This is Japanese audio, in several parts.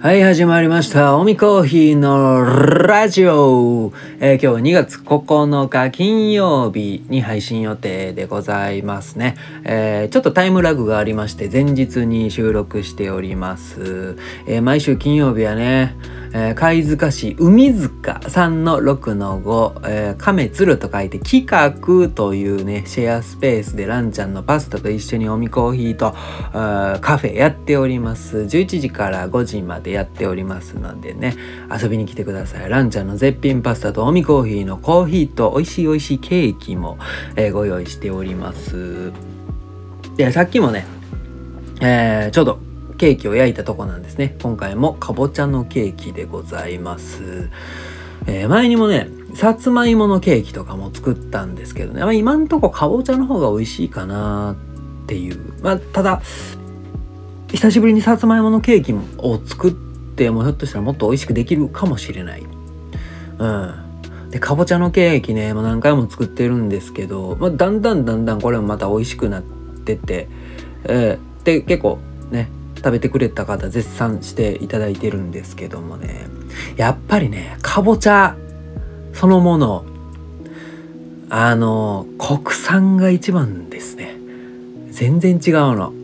はい、始まりました。おみコーヒーのラジオ、えー今日は2月9日金曜日に配信予定でございますね。えーちょっとタイムラグがありまして、前日に収録しております。えー毎週金曜日はね、えー貝塚市海塚3の6の5、えー亀鶴と書いて企画というね、シェアスペースでランちゃんのパスタと一緒におみコーヒーとーカフェやっております。11時から5時までやっておりますのでね、遊びに来てください。ランちゃんの絶品パスタとおみコーヒーのコーヒーと美味しい美味しいケーキも、えーご用意しております。で、さっきもね、えーちょうどケーキを焼いたとこなんですね。今回もかぼちゃのケーキでございます。えー前にもね、さつまいものケーキとかも作ったんですけどね、まあ、今んとこかぼちゃの方が美味しいかなっていう。まあ、ただ、久しぶりにさつまいものケーキを作ってもひょっとしたらもっと美味しくできるかもしれない。うん。で、かぼちゃのケーキね、もう何回も作ってるんですけど、まあ、だんだんだんだんこれもまた美味しくなってて、えーで、結構ね、食べてくれた方絶賛していただいてるんですけどもね、やっぱりね、かぼちゃそのもの、あの、国産が一番ですね。全然違うの。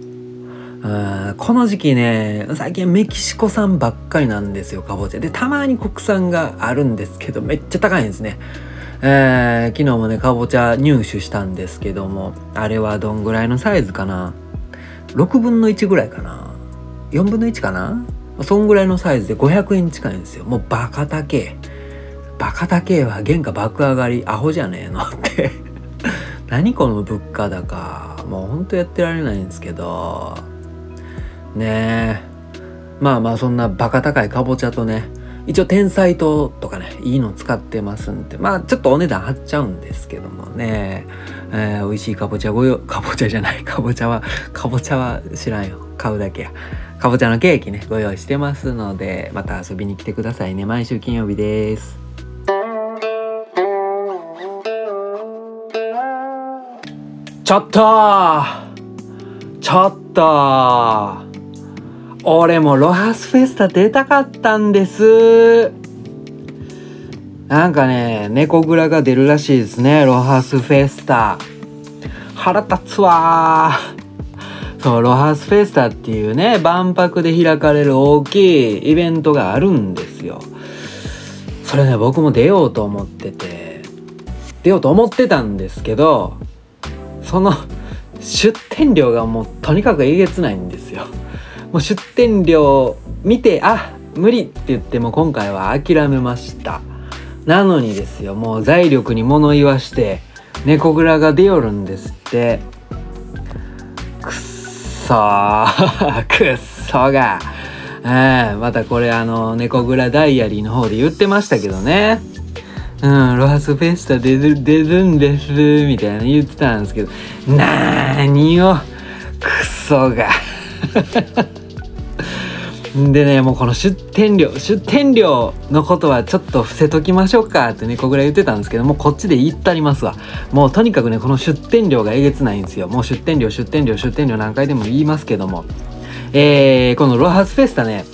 あーこの時期ね最近メキシコ産ばっかりなんですよかぼちゃでたまに国産があるんですけどめっちゃ高いんですね。えー昨日もねかぼちゃ入手したんですけどもあれはどんぐらいのサイズかな？6分の1ぐらいかな。4分の1かな？そんぐらいのサイズで500円近いんですよ。もうバカ高え。バカ高えは原価爆上がりアホじゃねえのって。何この物価高。もうほんとやってられないんですけど。ねえ。まあまあそんなバカ高いかぼちゃとね。一応天才糖とかねいいの使ってますんで。まあちょっとお値段張っちゃうんですけどもね、えー美味しいかぼちゃごよかぼちゃじゃない。かぼちゃはかぼちゃは知らんよ。買うだけや。かぼちゃのケーキねご用意してますのでまた遊びに来てくださいね。毎週金曜日です。ちょっとちょっと俺もロハスフェスタ出たかったんです。なんかね猫蔵が出るらしいですねロハスフェスタ。腹立つわー。そうロハスフェスタっていうね万博で開かれる大きいイベントがあるんですよ。それね僕も出ようと思ってて出ようと思ってたんですけどその出店料がもうとにかくえげつないんですよ。もう出店料見てあ無理って言っても今回は諦めました。なのにですよもう財力に物言わして猫蔵が出よるんですって。そーくっそが。えーまたこれあの猫蔵ダイアリーの方で言ってましたけどね。うん、ロハスフェスタ出る、出るんです、みたいな言ってたんですけど、何を、クソが。でね、もうこの出店料、出店料のことはちょっと伏せときましょうかって猫ぐらい言ってたんですけどもうこっちで言ったりますわ。もうとにかくね、この出店料がえげつないんですよ。もう出店料、出店料、出店料何回でも言いますけども。えー、このロハスフェスタね、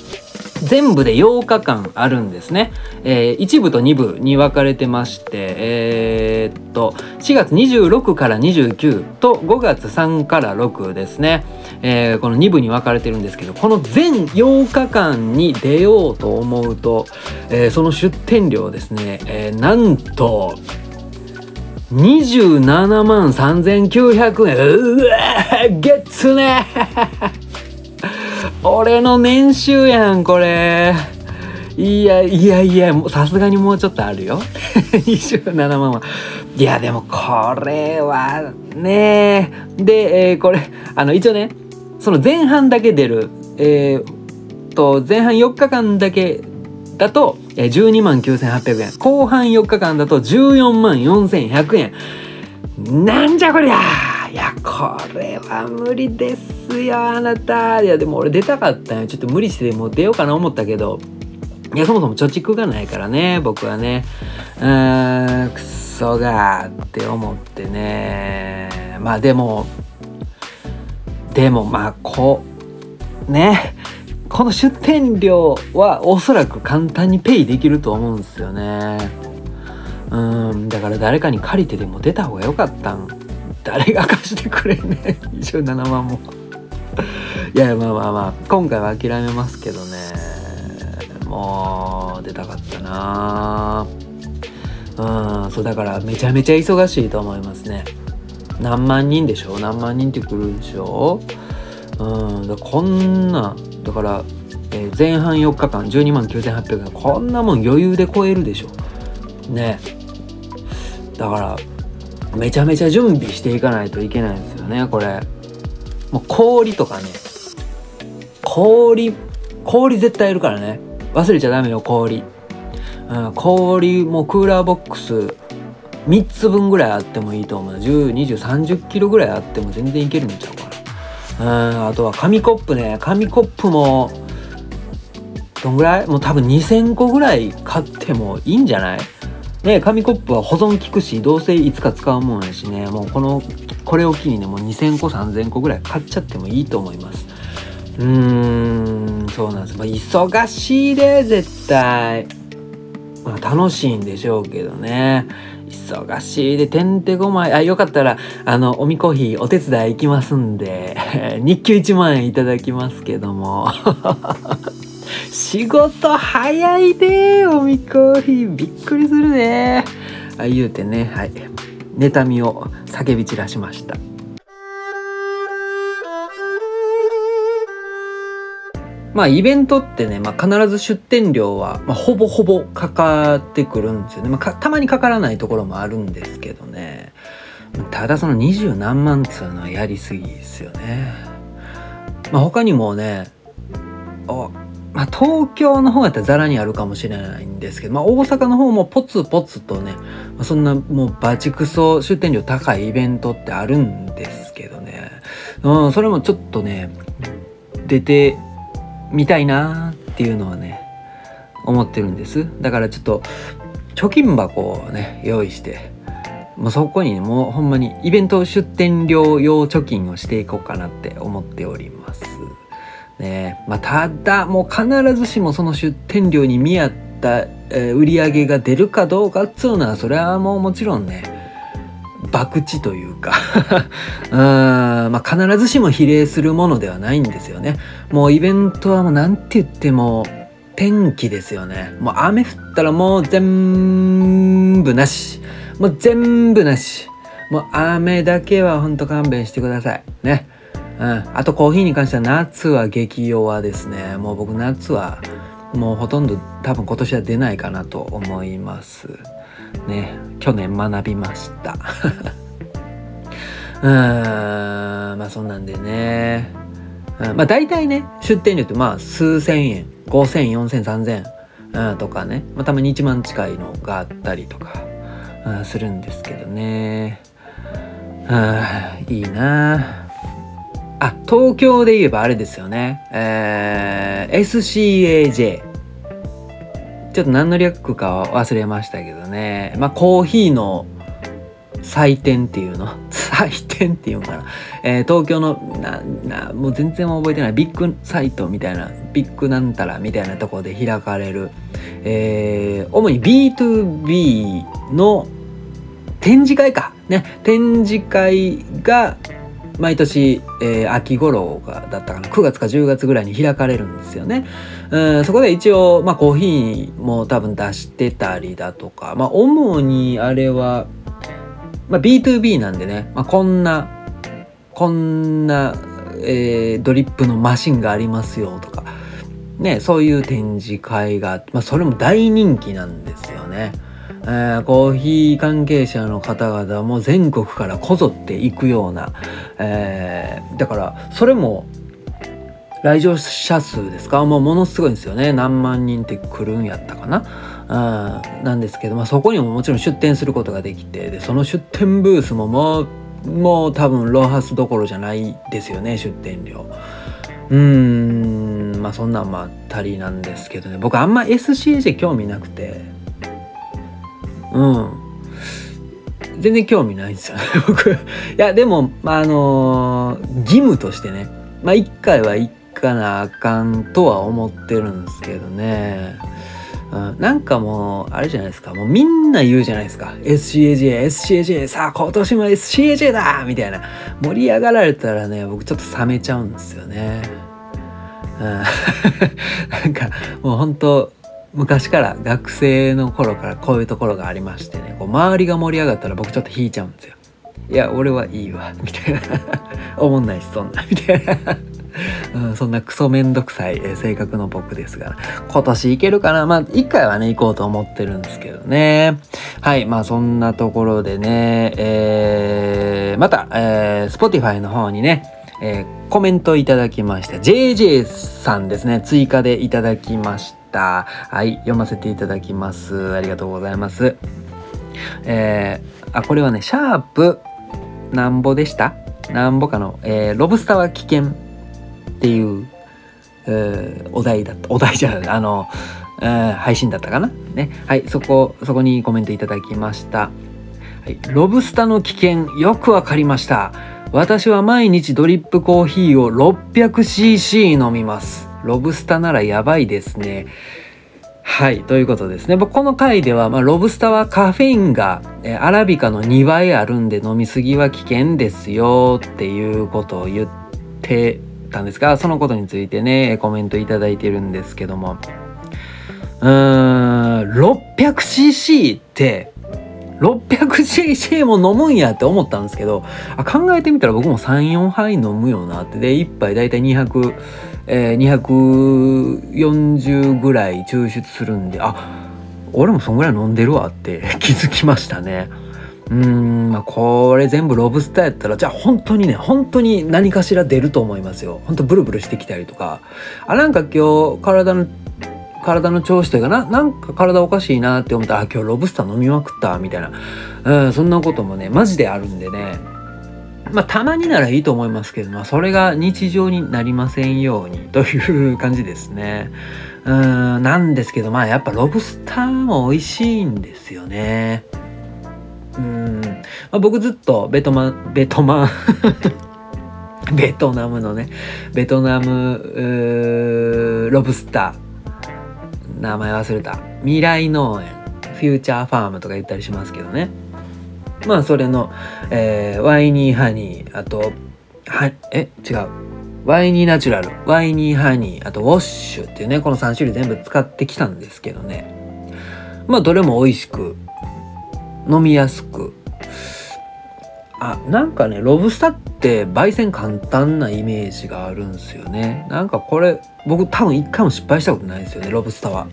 全部で8日間あるんですね。えー、1部と2部に分かれてまして、えーっと、4月26から29と5月3から6ですね。えーこの2部に分かれてるんですけど、この全8日間に出ようと思うと、えーその出店料ですね、えーなんと、27万3900円。うわゲッツね俺の年収やんこれ。いやいやいやさすがにもうちょっとあるよ。27万は。いやでもこれはね。で、えーこれあの一応ねその前半だけ出るえーと前半4日間だけだと12万9800円。後半4日間だと14万4100円。なんじゃこりゃ！いやこれは無理ですよあなた。いやでも俺出たかったんよ。ちょっと無理してもう出ようかな思ったけど。いやそもそも貯蓄がないからね僕はね。うーんくっそがーって思ってね。まあでもでもまあこうね。この出店料はおそらく簡単にペイできると思うんですよね。うんだから誰かに借りてでも出た方が良かったん誰が貸してくれんね27 万も。いやまあまあまあ。今回は諦めますけどね。もう出たかったな。うん。そうだからめちゃめちゃ忙しいと思いますね。何万人でしょ何万人って来るでしょう？ん。だこんなだから、えー、前半4日間12万9800円。こんなもん余裕で超えるでしょ。ね。だからめちゃめちゃ準備していかないといけないんですよねこれ。もう氷とかね。氷氷絶対いるからね。忘れちゃダメよ氷、うん、氷もクーラーボックス3つ分ぐらいあってもいいと思う。102030キロぐらいあっても全然いけるんちゃうかな。うんあとは紙コップね。紙コップもどんぐらい？もう多分2000個ぐらい買ってもいいんじゃない？ね紙コップは保存効くしどうせいつか使うもんやしね。もうこのこれを機にねもう2000個3000個ぐらい買っちゃってもいいと思います。うーんそうなんです、まあ、忙しいで絶対。まあ楽しいんでしょうけどね。忙しいでてんてこまい。あよかったらあのおみコーヒーお手伝い行きますんで。日給1万円いただきますけども。仕事早いでおみコーヒー。びっくりするね。あ言うてね。はい。妬みを叫び散らしました。まあイベントってね、まあ、必ず出店料は、まあ、ほぼほぼかかってくるんですよね、まあ、たまにかからないところもあるんですけどね。ただその二十何万っつうのはやりすぎですよね。まあ、他にもねあまあ、東京の方やったらザラにあるかもしれないんですけど、まあ、大阪の方もポツポツとね、まあ、そんなもうバチクソ出店料高いイベントってあるんですけどね、うん、それもちょっとね出てみたいなっていうのはね思ってるんです。だからちょっと貯金箱をね用意してもうそこにねもうほんまにイベント出店料用貯金をしていこうかなって思っております。ね。まあただもう必ずしもその出店料に見合った、えー、売り上げが出るかどうかっつうのはそれはもうもちろんね博打というか。うん。まあ必ずしも比例するものではないんですよね。もうイベントはもう何て言っても天気ですよね。もう雨降ったらもう全部なし。もう全部なし。もう雨だけはほんと勘弁してください。ね。うん、あとコーヒーに関しては夏は激弱ですね。もう僕夏はもうほとんど多分今年は出ないかなと思います。ね。去年学びました。うん。まあそんなんでね、うん、まあ大体ね出店料ってまあ数千円。5000 4000 3000、うん、とかね、まあ、たまに1万近いのがあったりとか、うん、するんですけどね。うん。いいな。ああ東京で言えばあれですよね。えー、SCAJ ちょっと何の略か忘れましたけどね。まあコーヒーの祭典っていうの。祭典っていうのかな、えー、東京のななもう全然覚えてない。ビッグサイトみたいな。ビッグなんたらみたいなところで開かれる、えー、主に B2B の展示会か。ね。展示会が毎年、えー、秋頃がだったかな9月か10月ぐらいに開かれるんですよね。うんそこで一応、まあ、コーヒーも多分出してたりだとか、まあ、主にあれは、まあ、B2B なんでね、まあ、こんなこんな、えー、ドリップのマシンがありますよとか、ね、そういう展示会が、まあ、それも大人気なんですよね。えー、コーヒー関係者の方々も全国からこぞっていくような、えー、だからそれも来場者数ですか？もうものすごいんですよね。何万人って来るんやったかな、うん、なんですけど、まあ、そこにももちろん出店することができてでその出店ブースももうもう多分ロハスどころじゃないですよね出店料。うんまあそんなんもあったりなんですけどね。僕あんま SCJ 興味なくて。うん全然興味ないんですよね 僕いやでも、まあ、のー、義務としてねまあ一回は行かなあかんとは思ってるんですけどね。うん、なんかもう、あれじゃないですか。もうみんな言うじゃないですか。SCAJ、SCAJ、さあ今年も SCAJ だみたいな。盛り上がられたらね、僕ちょっと冷めちゃうんですよね。うん、なんかもう本当昔から学生の頃からこういうところがありましてねこう周りが盛り上がったら僕ちょっと引いちゃうんですよ。いや俺はいいわみたいな 思んないしそんなみたいな うん、そんなクソめんどくさい、性格の僕ですが、今年行けるかな？まあ、一回はね、行こうと思ってるんですけどね。はい、まあそんなところでね、えー、また、えー、Spotify の方にね、えー、コメントいただきました。JJ さんですね、追加でいただきました。はい、読ませていただきます。ありがとうございます。えー、あ、これはね、シャープ、なんぼでした？なんぼかの、えー、ロブスターは危険っていう、えー、お題だった。お題じゃない、あの、えー、配信だったかな？ね。はい、そこ、そこにコメントいただきました。はい、ロブスターの危険、よくわかりました。私は毎日ドリップコーヒーを 600cc 飲みます。ロブスターならやばいですね。はい。ということですね。この回では、まあ、ロブスターはカフェインが、えアラビカの2倍あるんで飲みすぎは危険ですよっていうことを言ってたんですが、そのことについてね、コメントいただいてるんですけども、うーん、600cc って、600cc も飲むんやって思ったんですけど、あ考えてみたら僕も3、4杯飲むよなって。で、1杯だいたい200、えー、240ぐらい抽出するんで、あ、俺もそんぐらい飲んでるわって 気づきましたね。うーん、まあ、これ全部ロブスターやったら、じゃあ本当にね、本当に何かしら出ると思いますよ。本当ブルブルしてきたりとか。あ、なんか今日体の、体の調子というかな、なんか体おかしいなって思ったら、あ、今日ロブスター飲みまくった、みたいな。うん、そんなこともね、マジであるんでね。まあ、たまにならいいと思いますけど、まあ、それが日常になりませんように という感じですね。うん、なんですけど、まあ、やっぱロブスターも美味しいんですよね。うん、まあ、僕ずっとベトマン、ベトマン ベトナムのね、ベトナム、ロブスター。名前忘れた。未来農園、フューチャーファームとか言ったりしますけどね。まあそれの、えー、ワイニーハニー、あと、は、え、違う。ワイニーナチュラル、ワイニーハニー、あとウォッシュっていうね、この3種類全部使ってきたんですけどね。まあどれも美味しく、飲みやすく。あ、なんかね、ロブスターって焙煎簡単なイメージがあるんですよね。なんかこれ、僕多分一回も失敗したことないですよね、ロブスターは。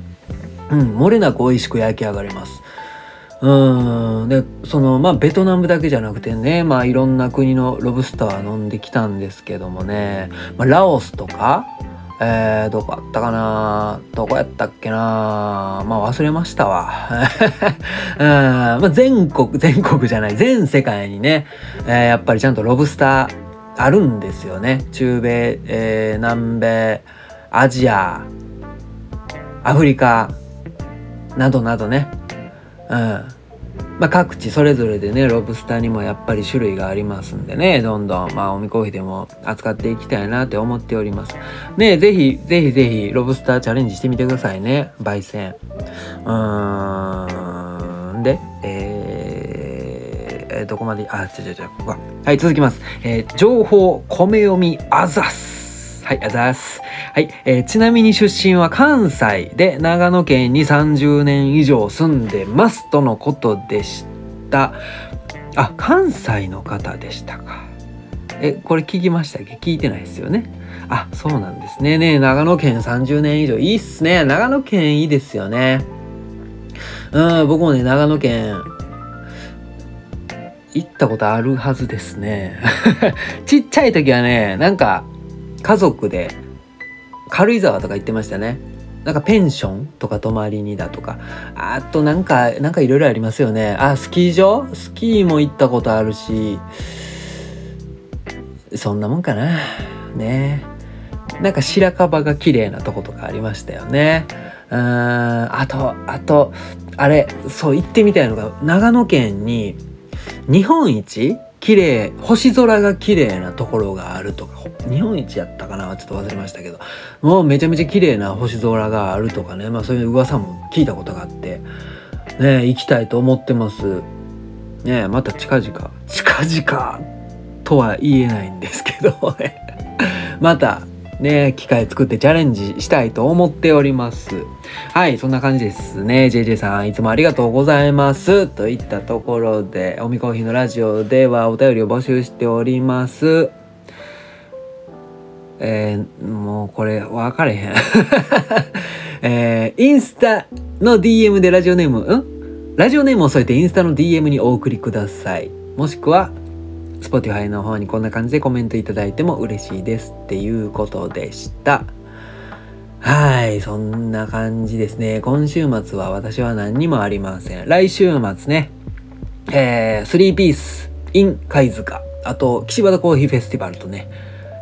うん、漏れなく美味しく焼き上がります。うんでそのまあベトナムだけじゃなくてねまあいろんな国のロブスター飲んできたんですけどもね、まあ、ラオスとかえー、どこあったかな？どこやったっけな？まあ忘れましたわ。うんまあ、全国、全国じゃない、全世界にね、えー、やっぱりちゃんとロブスターあるんですよね。中米、えー、南米、アジア、アフリカ、などなどね。うん。まあ、各地それぞれでね、ロブスターにもやっぱり種類がありますんでね、どんどん、まあ、おみコーヒーでも扱っていきたいなって思っております。ねぜひ、ぜひぜひ、ロブスターチャレンジしてみてくださいね、焙煎。うーん、で、えー、どこまで、あ、ちょちょちょ、ここはい、続きます。えー、情報、米読み、あざす。はい、あざす。はい、えー、ちなみに出身は関西で長野県に30年以上住んでますとのことでした。あ、関西の方でしたか。え、これ聞きましたっけ？聞いてないですよね。あ、そうなんですね。ね長野県30年以上。いいっすね。長野県いいですよね。うん、僕もね、長野県、行ったことあるはずですね。ちっちゃい時はね、なんか、家族で軽井沢とか行ってましたね。なんかペンションとか泊まりにだとか。あとなんか、なんかいろいろありますよね。あ、スキー場？スキーも行ったことあるし、そんなもんかな。ねなんか白樺が綺麗なとことかありましたよね。うん、あと、あと、あれ、そう、行ってみたいのが、長野県に日本一？綺麗星空が綺麗なところがあるとか日本一やったかなちょっと忘れましたけど。もうめちゃめちゃ綺麗な星空があるとかねまあそういう噂も聞いたことがあってね行きたいと思ってます。ねまた近々近々とは言えないんですけど またね、機械作ってチャレンジしたいと思っております。はい、そんな感じですね。JJ さん、いつもありがとうございます。といったところで、おみコーヒーのラジオではお便りを募集しております。えー、もうこれ分かれへん。えー、インスタの DM でラジオネーム、ん？ラジオネームを添えてインスタの DM にお送りください。もしくは、Spotify の方にこんな感じでコメントいただいても嬉しいですっていうことでした。はい、そんな感じですね。今週末は私は何にもありません。来週末ね、えー、3ピース in 貝塚、あと、岸和田コーヒーフェスティバルとね、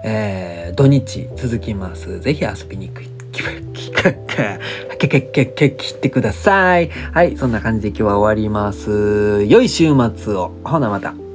えー、土日続きます。ぜひ遊びに行く。けけけけ切ってください。はい、そんな感じで今日は終わります。良い週末を。ほなまた。